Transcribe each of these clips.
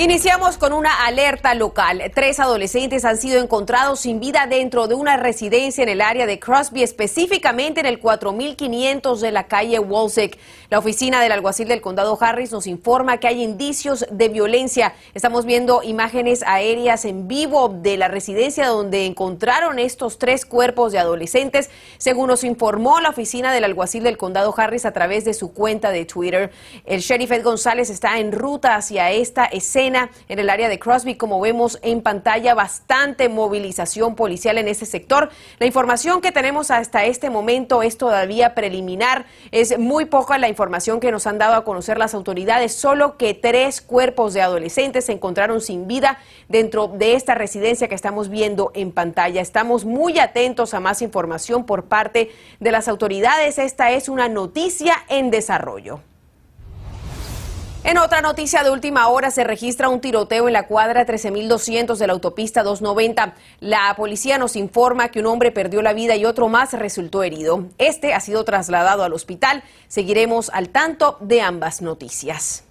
Iniciamos con una alerta local. Tres adolescentes han sido encontrados sin vida dentro de una residencia en el área de Crosby, específicamente en el 4500 de la calle Walsek. La oficina del alguacil del condado Harris nos informa que hay indicios de violencia. Estamos viendo imágenes aéreas en vivo de la residencia donde encontraron estos tres cuerpos de adolescentes, según nos informó la oficina del alguacil del condado Harris a través de su cuenta de Twitter. El sheriff Ed González está en ruta hacia esta escena en el área de Crosby, como vemos en pantalla, bastante movilización policial en ese sector. La información que tenemos hasta este momento es todavía preliminar. Es muy poca la información que nos han dado a conocer las autoridades, solo que tres cuerpos de adolescentes se encontraron sin vida dentro de esta residencia que estamos viendo en pantalla. Estamos muy atentos a más información por parte de las autoridades. Esta es una noticia en desarrollo. En otra noticia de última hora se registra un tiroteo en la cuadra 13200 de la autopista 290. La policía nos informa que un hombre perdió la vida y otro más resultó herido. Este ha sido trasladado al hospital. Seguiremos al tanto de ambas noticias.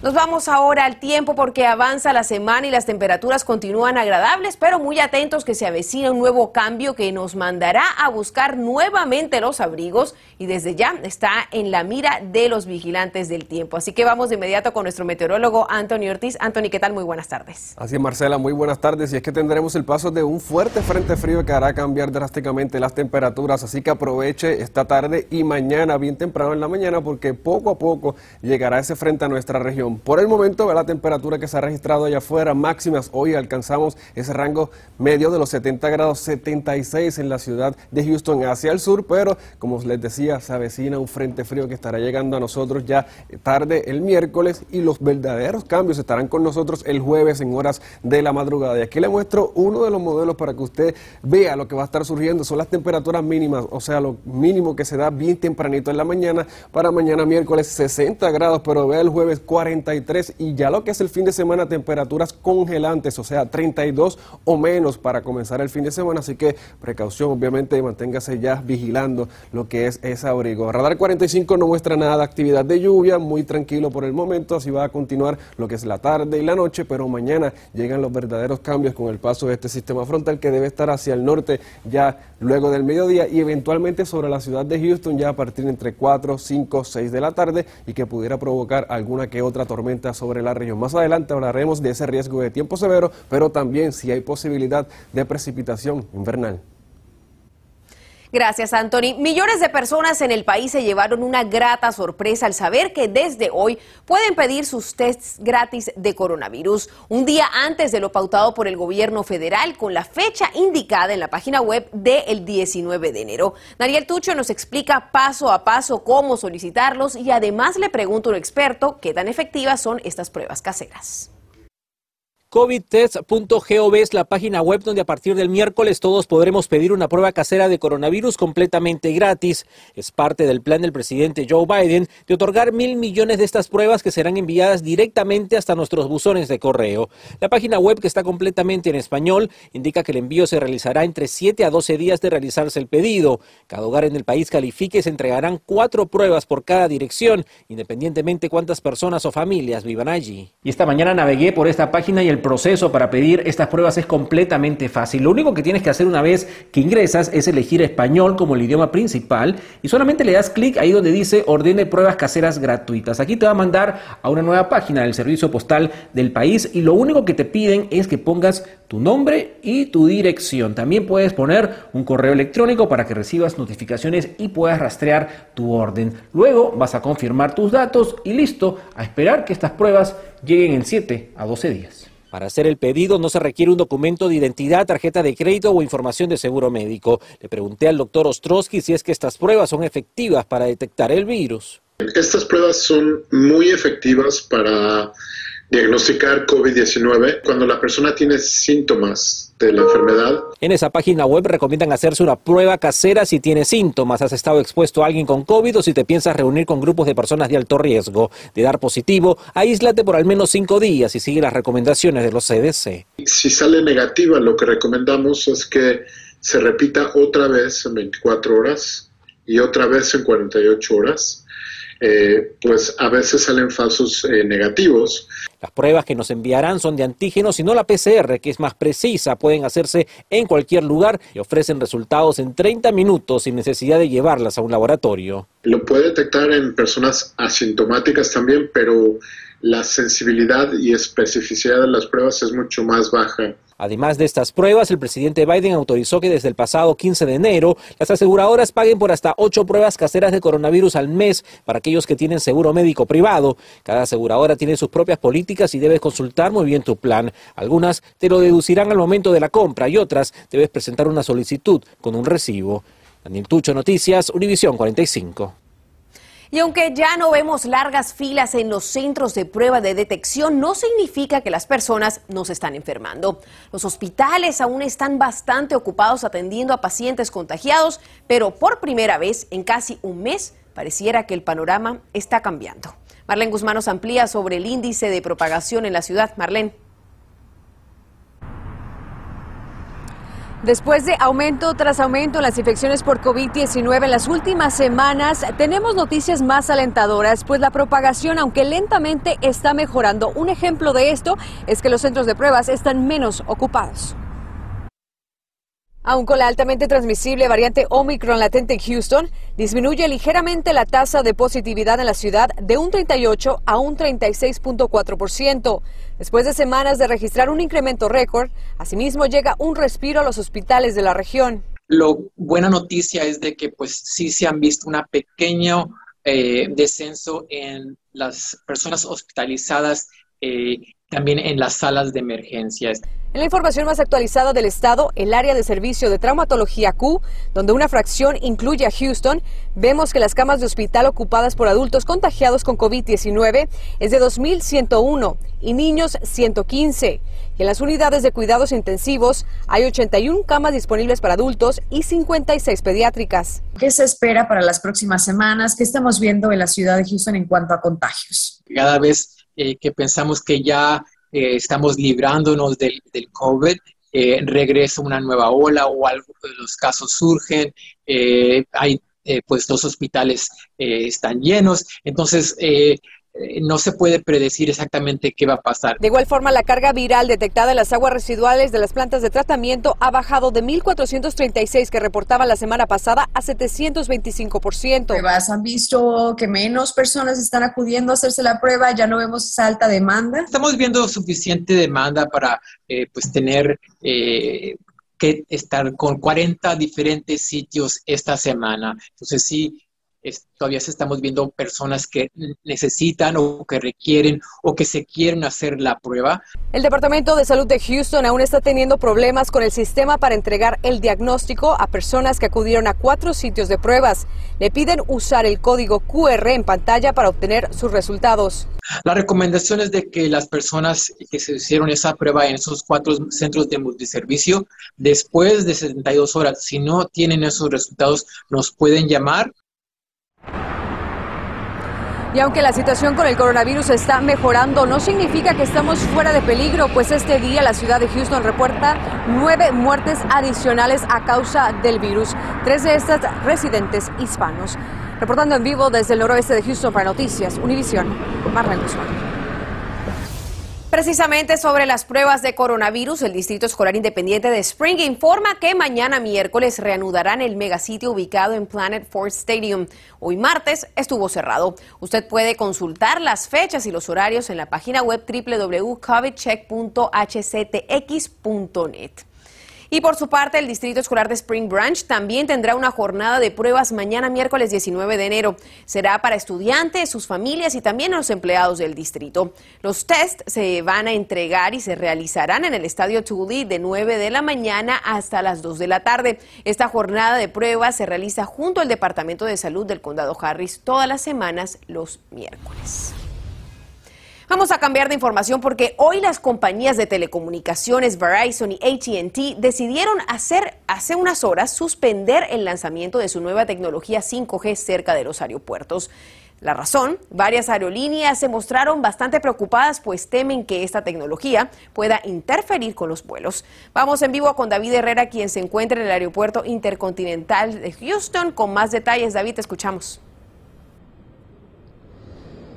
Nos vamos ahora al tiempo porque avanza la semana y las temperaturas continúan agradables, pero muy atentos que se avecina un nuevo cambio que nos mandará a buscar nuevamente los abrigos y desde ya está en la mira de los vigilantes del tiempo. Así que vamos de inmediato con nuestro meteorólogo Anthony Ortiz. Anthony, ¿qué tal? Muy buenas tardes. Así es, Marcela, muy buenas tardes. Y es que tendremos el paso de un fuerte frente frío que hará cambiar drásticamente las temperaturas, así que aproveche esta tarde y mañana, bien temprano en la mañana, porque poco a poco llegará ese frente a nuestra región. Por el momento, la temperatura que se ha registrado allá afuera, máximas, hoy alcanzamos ese rango medio de los 70 grados 76 en la ciudad de Houston hacia el sur, pero como les decía, se avecina un frente frío que estará llegando a nosotros ya tarde el miércoles y los verdaderos cambios estarán con nosotros el jueves en horas de la madrugada. Y aquí le muestro uno de los modelos para que usted vea lo que va a estar surgiendo. Son las temperaturas mínimas, o sea, lo mínimo que se da bien tempranito en la mañana para mañana miércoles 60 grados, pero vea el jueves 40 y ya lo que es el fin de semana, temperaturas congelantes, o sea, 32 o menos para comenzar el fin de semana. Así que precaución, obviamente, manténgase ya vigilando lo que es ese abrigo. Radar 45 no muestra nada de actividad de lluvia, muy tranquilo por el momento, así va a continuar lo que es la tarde y la noche, pero mañana llegan los verdaderos cambios con el paso de este sistema frontal que debe estar hacia el norte ya luego del mediodía y eventualmente sobre la ciudad de Houston ya a partir entre 4, 5, 6 de la tarde y que pudiera provocar alguna que otra tormenta sobre la región. Más adelante hablaremos de ese riesgo de tiempo severo, pero también si hay posibilidad de precipitación invernal. Gracias, Anthony. Millones de personas en el país se llevaron una grata sorpresa al saber que desde hoy pueden pedir sus tests gratis de coronavirus, un día antes de lo pautado por el gobierno federal, con la fecha indicada en la página web del 19 de enero. Daniel Tucho nos explica paso a paso cómo solicitarlos y además le pregunta a un experto qué tan efectivas son estas pruebas caseras covidtest.gov es la página web donde a partir del miércoles todos podremos pedir una prueba casera de coronavirus completamente gratis. Es parte del plan del presidente Joe Biden de otorgar mil millones de estas pruebas que serán enviadas directamente hasta nuestros buzones de correo. La página web, que está completamente en español, indica que el envío se realizará entre 7 a 12 días de realizarse el pedido. Cada hogar en el país califique se entregarán cuatro pruebas por cada dirección, independientemente cuántas personas o familias vivan allí. Y esta mañana navegué por esta página y el proceso para pedir estas pruebas es completamente fácil. Lo único que tienes que hacer una vez que ingresas es elegir español como el idioma principal y solamente le das clic ahí donde dice ordene pruebas caseras gratuitas. Aquí te va a mandar a una nueva página del servicio postal del país y lo único que te piden es que pongas tu nombre y tu dirección. También puedes poner un correo electrónico para que recibas notificaciones y puedas rastrear tu orden. Luego vas a confirmar tus datos y listo, a esperar que estas pruebas lleguen en 7 a 12 días. Para hacer el pedido no se requiere un documento de identidad, tarjeta de crédito o información de seguro médico. Le pregunté al doctor Ostrowski si es que estas pruebas son efectivas para detectar el virus. Estas pruebas son muy efectivas para diagnosticar COVID-19 cuando la persona tiene síntomas de la enfermedad. En esa página web recomiendan hacerse una prueba casera si tienes síntomas, has estado expuesto a alguien con COVID o si te piensas reunir con grupos de personas de alto riesgo. De dar positivo, aíslate por al menos cinco días y sigue las recomendaciones de los CDC. Si sale negativa, lo que recomendamos es que se repita otra vez en 24 horas y otra vez en 48 horas eh, pues a veces salen falsos eh, negativos. Las pruebas que nos enviarán son de antígenos y no la PCR, que es más precisa. Pueden hacerse en cualquier lugar y ofrecen resultados en 30 minutos sin necesidad de llevarlas a un laboratorio. Lo puede detectar en personas asintomáticas también, pero la sensibilidad y especificidad de las pruebas es mucho más baja. Además de estas pruebas, el presidente Biden autorizó que desde el pasado 15 de enero las aseguradoras paguen por hasta ocho pruebas caseras de coronavirus al mes para aquellos que tienen seguro médico privado. Cada aseguradora tiene sus propias políticas y debes consultar muy bien tu plan. Algunas te lo deducirán al momento de la compra y otras debes presentar una solicitud con un recibo. Daniel Tucho, Noticias, Univisión 45. Y aunque ya no vemos largas filas en los centros de prueba de detección, no significa que las personas no se están enfermando. Los hospitales aún están bastante ocupados atendiendo a pacientes contagiados, pero por primera vez en casi un mes pareciera que el panorama está cambiando. Marlene Guzmán nos amplía sobre el índice de propagación en la ciudad. Marlene. Después de aumento tras aumento en las infecciones por COVID-19 en las últimas semanas, tenemos noticias más alentadoras, pues la propagación, aunque lentamente, está mejorando. Un ejemplo de esto es que los centros de pruebas están menos ocupados. Aun con la altamente transmisible variante Omicron latente en Houston, disminuye ligeramente la tasa de positividad en la ciudad de un 38 a un 36.4%. Después de semanas de registrar un incremento récord, asimismo llega un respiro a los hospitales de la región. La buena noticia es de que pues sí se han visto un pequeño eh, descenso en las personas hospitalizadas eh, también en las salas de emergencias. En la información más actualizada del estado, el área de servicio de traumatología Q, donde una fracción incluye a Houston, vemos que las camas de hospital ocupadas por adultos contagiados con COVID-19 es de 2.101 y niños 115. Y en las unidades de cuidados intensivos hay 81 camas disponibles para adultos y 56 pediátricas. ¿Qué se espera para las próximas semanas? ¿Qué estamos viendo en la ciudad de Houston en cuanto a contagios? Cada vez eh, que pensamos que ya eh, estamos librándonos del, del COVID, eh, regresa una nueva ola o algo los casos surgen, hay pues los hospitales están llenos, entonces eh, no se puede predecir exactamente qué va a pasar. De igual forma, la carga viral detectada en las aguas residuales de las plantas de tratamiento ha bajado de 1.436 que reportaba la semana pasada a 725%. ¿Han visto que menos personas están acudiendo a hacerse la prueba? ¿Ya no vemos esa alta demanda? Estamos viendo suficiente demanda para eh, pues tener... Eh, que estar con 40 diferentes sitios esta semana. Entonces sí, todavía estamos viendo personas que necesitan o que requieren o que se quieren hacer la prueba. El Departamento de Salud de Houston aún está teniendo problemas con el sistema para entregar el diagnóstico a personas que acudieron a cuatro sitios de pruebas. Le piden usar el código QR en pantalla para obtener sus resultados. La recomendación es de que las personas que se hicieron esa prueba en esos cuatro centros de multiservicio, después de 72 horas, si no tienen esos resultados, nos pueden llamar y aunque la situación con el coronavirus está mejorando, no significa que estamos fuera de peligro, pues este día la ciudad de Houston reporta nueve muertes adicionales a causa del virus, tres de estas residentes hispanos. Reportando en vivo desde el noroeste de Houston para Noticias, Univisión, Marlene Guzmán. Precisamente sobre las pruebas de coronavirus, el Distrito Escolar Independiente de Spring informa que mañana miércoles reanudarán el megasitio ubicado en Planet Ford Stadium. Hoy martes estuvo cerrado. Usted puede consultar las fechas y los horarios en la página web www.covidcheck.hctx.net. Y por su parte, el Distrito Escolar de Spring Branch también tendrá una jornada de pruebas mañana miércoles 19 de enero. Será para estudiantes, sus familias y también los empleados del distrito. Los tests se van a entregar y se realizarán en el Estadio Tully de 9 de la mañana hasta las 2 de la tarde. Esta jornada de pruebas se realiza junto al Departamento de Salud del Condado Harris todas las semanas los miércoles. Vamos a cambiar de información porque hoy las compañías de telecomunicaciones Verizon y ATT decidieron hacer hace unas horas suspender el lanzamiento de su nueva tecnología 5G cerca de los aeropuertos. La razón, varias aerolíneas se mostraron bastante preocupadas pues temen que esta tecnología pueda interferir con los vuelos. Vamos en vivo con David Herrera, quien se encuentra en el aeropuerto intercontinental de Houston. Con más detalles, David, te escuchamos.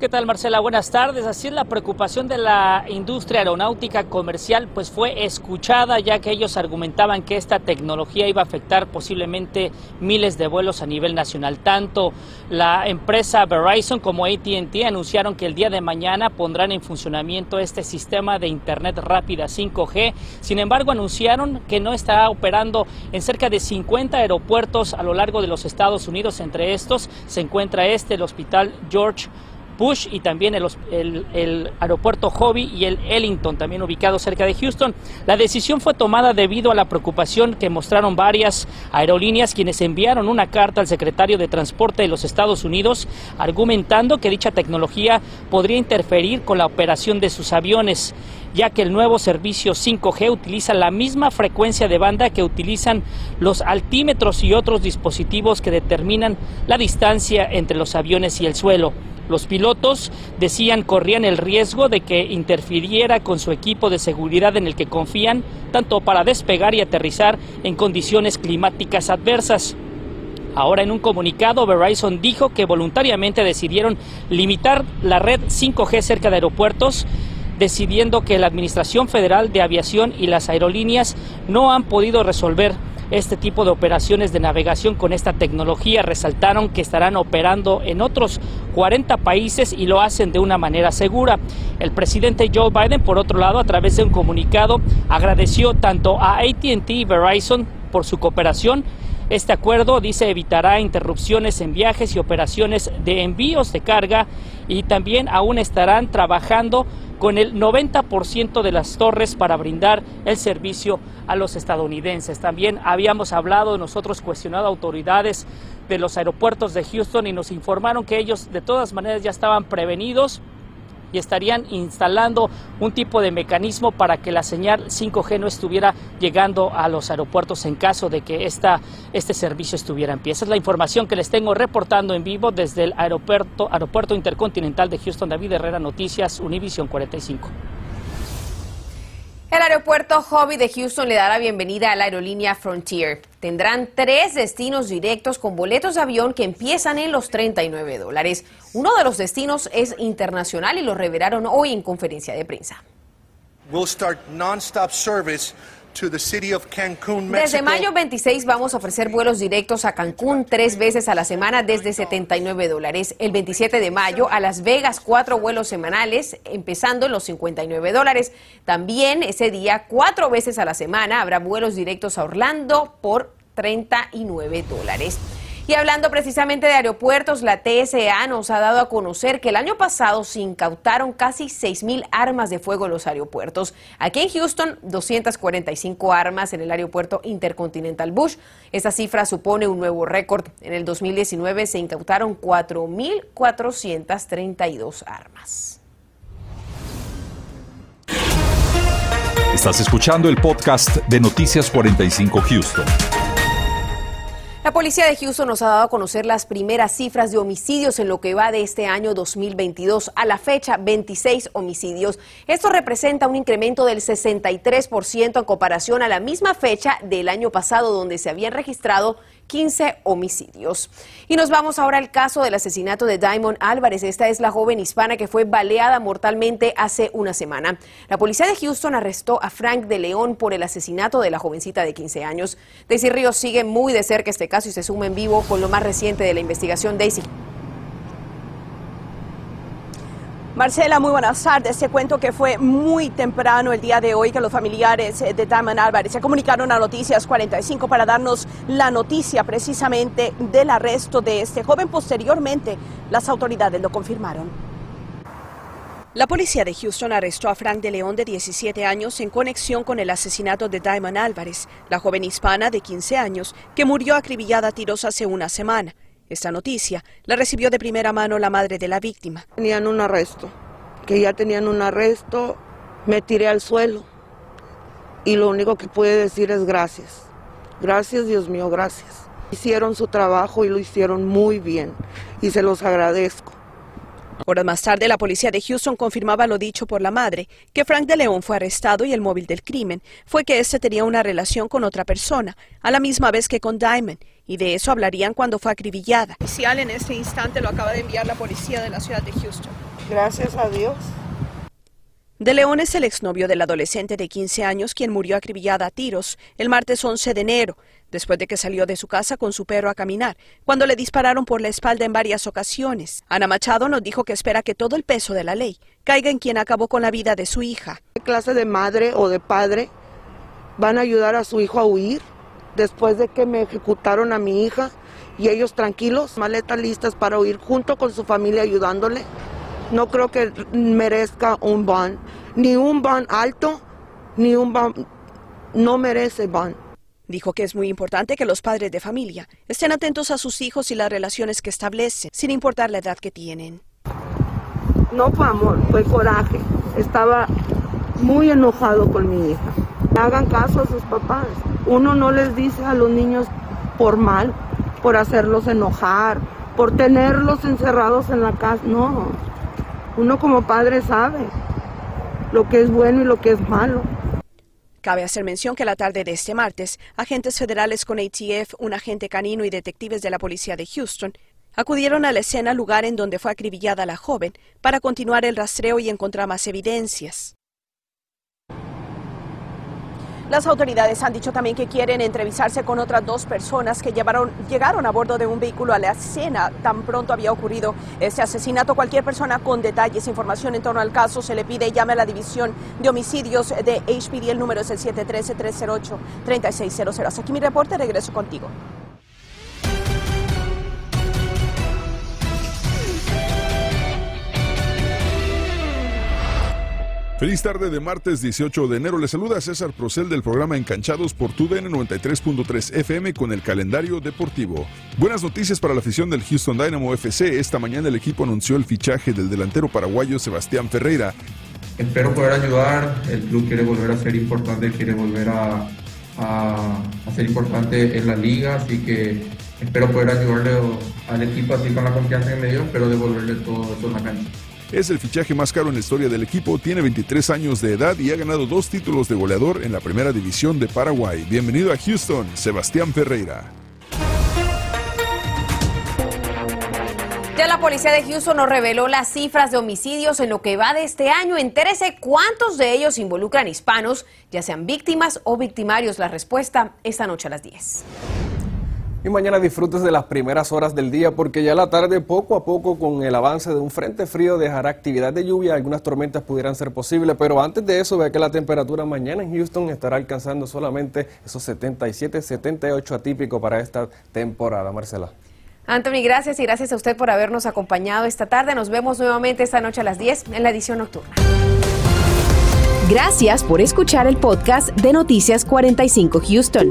¿Qué tal Marcela? Buenas tardes. Así es la preocupación de la industria aeronáutica comercial, pues fue escuchada ya que ellos argumentaban que esta tecnología iba a afectar posiblemente miles de vuelos a nivel nacional. Tanto la empresa Verizon como ATT anunciaron que el día de mañana pondrán en funcionamiento este sistema de Internet rápida 5G. Sin embargo, anunciaron que no estará operando en cerca de 50 aeropuertos a lo largo de los Estados Unidos. Entre estos se encuentra este, el Hospital George Bush y también el, aeropuerto Hobby y el Ellington, también ubicado cerca de Houston. La decisión fue tomada debido a la preocupación que mostraron varias aerolíneas quienes enviaron una carta al secretario de Transporte de los Estados Unidos argumentando que dicha tecnología podría interferir con la operación de sus aviones ya que el nuevo servicio 5G utiliza la misma frecuencia de banda que utilizan los altímetros y otros dispositivos que determinan la distancia entre los aviones y el suelo. Los pilotos decían corrían el riesgo de que interfiriera con su equipo de seguridad en el que confían, tanto para despegar y aterrizar en condiciones climáticas adversas. Ahora en un comunicado, Verizon dijo que voluntariamente decidieron limitar la red 5G cerca de aeropuertos decidiendo que la Administración Federal de Aviación y las aerolíneas no han podido resolver este tipo de operaciones de navegación con esta tecnología. Resaltaron que estarán operando en otros 40 países y lo hacen de una manera segura. El presidente Joe Biden, por otro lado, a través de un comunicado, agradeció tanto a ATT y Verizon por su cooperación este acuerdo dice evitará interrupciones en viajes y operaciones de envíos de carga y también aún estarán trabajando con el 90% de las torres para brindar el servicio a los estadounidenses. También habíamos hablado, nosotros cuestionado a autoridades de los aeropuertos de Houston y nos informaron que ellos de todas maneras ya estaban prevenidos y estarían instalando un tipo de mecanismo para que la señal 5G no estuviera llegando a los aeropuertos en caso de que esta, este servicio estuviera en pie. Esa es la información que les tengo reportando en vivo desde el aeropuerto, aeropuerto Intercontinental de Houston. David Herrera, Noticias, Univision 45. El aeropuerto Hobby de Houston le da la bienvenida a la aerolínea Frontier. Tendrán tres destinos directos con boletos de avión que empiezan en los 39 dólares. Uno de los destinos es internacional y lo revelaron hoy en conferencia de prensa. Desde mayo 26 vamos a ofrecer vuelos directos a Cancún tres veces a la semana desde 79 dólares. El 27 de mayo a Las Vegas cuatro vuelos semanales empezando en los 59 dólares. También ese día cuatro veces a la semana habrá vuelos directos a Orlando por 39 dólares. Y hablando precisamente de aeropuertos, la TSA nos ha dado a conocer que el año pasado se incautaron casi 6.000 armas de fuego en los aeropuertos. Aquí en Houston, 245 armas en el aeropuerto Intercontinental Bush. Esta cifra supone un nuevo récord. En el 2019 se incautaron 4.432 armas. Estás escuchando el podcast de Noticias 45 Houston. La policía de Houston nos ha dado a conocer las primeras cifras de homicidios en lo que va de este año 2022. A la fecha, 26 homicidios. Esto representa un incremento del 63% en comparación a la misma fecha del año pasado, donde se habían registrado 15 homicidios. Y nos vamos ahora al caso del asesinato de Diamond Álvarez. Esta es la joven hispana que fue baleada mortalmente hace una semana. La policía de Houston arrestó a Frank de León por el asesinato de la jovencita de 15 años. Daisy Ríos sigue muy de cerca este caso y se suma en vivo con lo más reciente de la investigación. Daisy. Marcela, muy buenas tardes. Te cuento que fue muy temprano el día de hoy que los familiares eh, de Diamond Álvarez se comunicaron a Noticias 45 para darnos la noticia precisamente del arresto de este joven. Posteriormente, las autoridades lo confirmaron. La policía de Houston arrestó a Frank de León de 17 años en conexión con el asesinato de Diamond Álvarez, la joven hispana de 15 años que murió acribillada a tiros hace una semana. Esta noticia la recibió de primera mano la madre de la víctima. Tenían un arresto que ya tenían un arresto, me tiré al suelo y lo único que pude decir es gracias. Gracias, Dios mío, gracias. Hicieron su trabajo y lo hicieron muy bien y se los agradezco. Horas más tarde, la policía de Houston confirmaba lo dicho por la madre, que Frank de León fue arrestado y el móvil del crimen fue que éste tenía una relación con otra persona, a la misma vez que con Diamond, y de eso hablarían cuando fue acribillada. Oficial en este instante lo acaba de enviar la policía de la ciudad de Houston. Gracias a Dios. De León es el exnovio del adolescente de 15 años quien murió acribillada a tiros el martes 11 de enero, después de que salió de su casa con su perro a caminar, cuando le dispararon por la espalda en varias ocasiones. Ana Machado nos dijo que espera que todo el peso de la ley caiga en quien acabó con la vida de su hija. ¿Qué clase de madre o de padre van a ayudar a su hijo a huir después de que me ejecutaron a mi hija y ellos tranquilos, maletas listas para huir junto con su familia ayudándole? no creo que merezca un ban, ni un ban alto, ni un ban, no merece ban. Dijo que es muy importante que los padres de familia estén atentos a sus hijos y las relaciones que establecen, sin importar la edad que tienen. No fue amor, fue coraje. Estaba muy enojado con mi hija. Hagan caso a sus papás. Uno no les dice a los niños por mal, por hacerlos enojar, por tenerlos encerrados en la casa. No, uno como padre sabe lo que es bueno y lo que es malo. Cabe hacer mención que la tarde de este martes, agentes federales con ATF, un agente canino y detectives de la policía de Houston acudieron a la escena lugar en donde fue acribillada la joven para continuar el rastreo y encontrar más evidencias. Las autoridades han dicho también que quieren entrevistarse con otras dos personas que llevaron, llegaron a bordo de un vehículo a la escena tan pronto había ocurrido este asesinato. Cualquier persona con detalles, información en torno al caso, se le pide llame a la división de homicidios de HPD. El número es el 713-308-3600. Hasta aquí mi reporte, regreso contigo. Feliz tarde de martes 18 de enero. Le saluda César Procel del programa Encanchados por TUDN 93.3 FM con el calendario deportivo. Buenas noticias para la afición del Houston Dynamo FC. Esta mañana el equipo anunció el fichaje del delantero paraguayo Sebastián Ferreira. Espero poder ayudar. El club quiere volver a ser importante, quiere volver a, ser importante en la liga, así que espero poder ayudarle al equipo así con la confianza que me dio, espero devolverle todo eso en la cancha. Es el fichaje más caro en la historia del equipo, tiene 23 años de edad y ha ganado dos títulos de goleador en la primera división de Paraguay. Bienvenido a Houston, Sebastián Ferreira. Ya la policía de Houston nos reveló las cifras de homicidios en lo que va de este año. Entérese cuántos de ellos involucran hispanos, ya sean víctimas o victimarios. La respuesta esta noche a las 10. Y mañana disfrutes de las primeras horas del día porque ya la tarde poco a poco con el avance de un frente frío dejará actividad de lluvia, algunas tormentas pudieran ser posibles, pero antes de eso vea que la temperatura mañana en Houston estará alcanzando solamente esos 77, 78 atípico para esta temporada, Marcela. Anthony, gracias y gracias a usted por habernos acompañado esta tarde. Nos vemos nuevamente esta noche a las 10 en la edición nocturna. Gracias por escuchar el podcast de Noticias 45 Houston.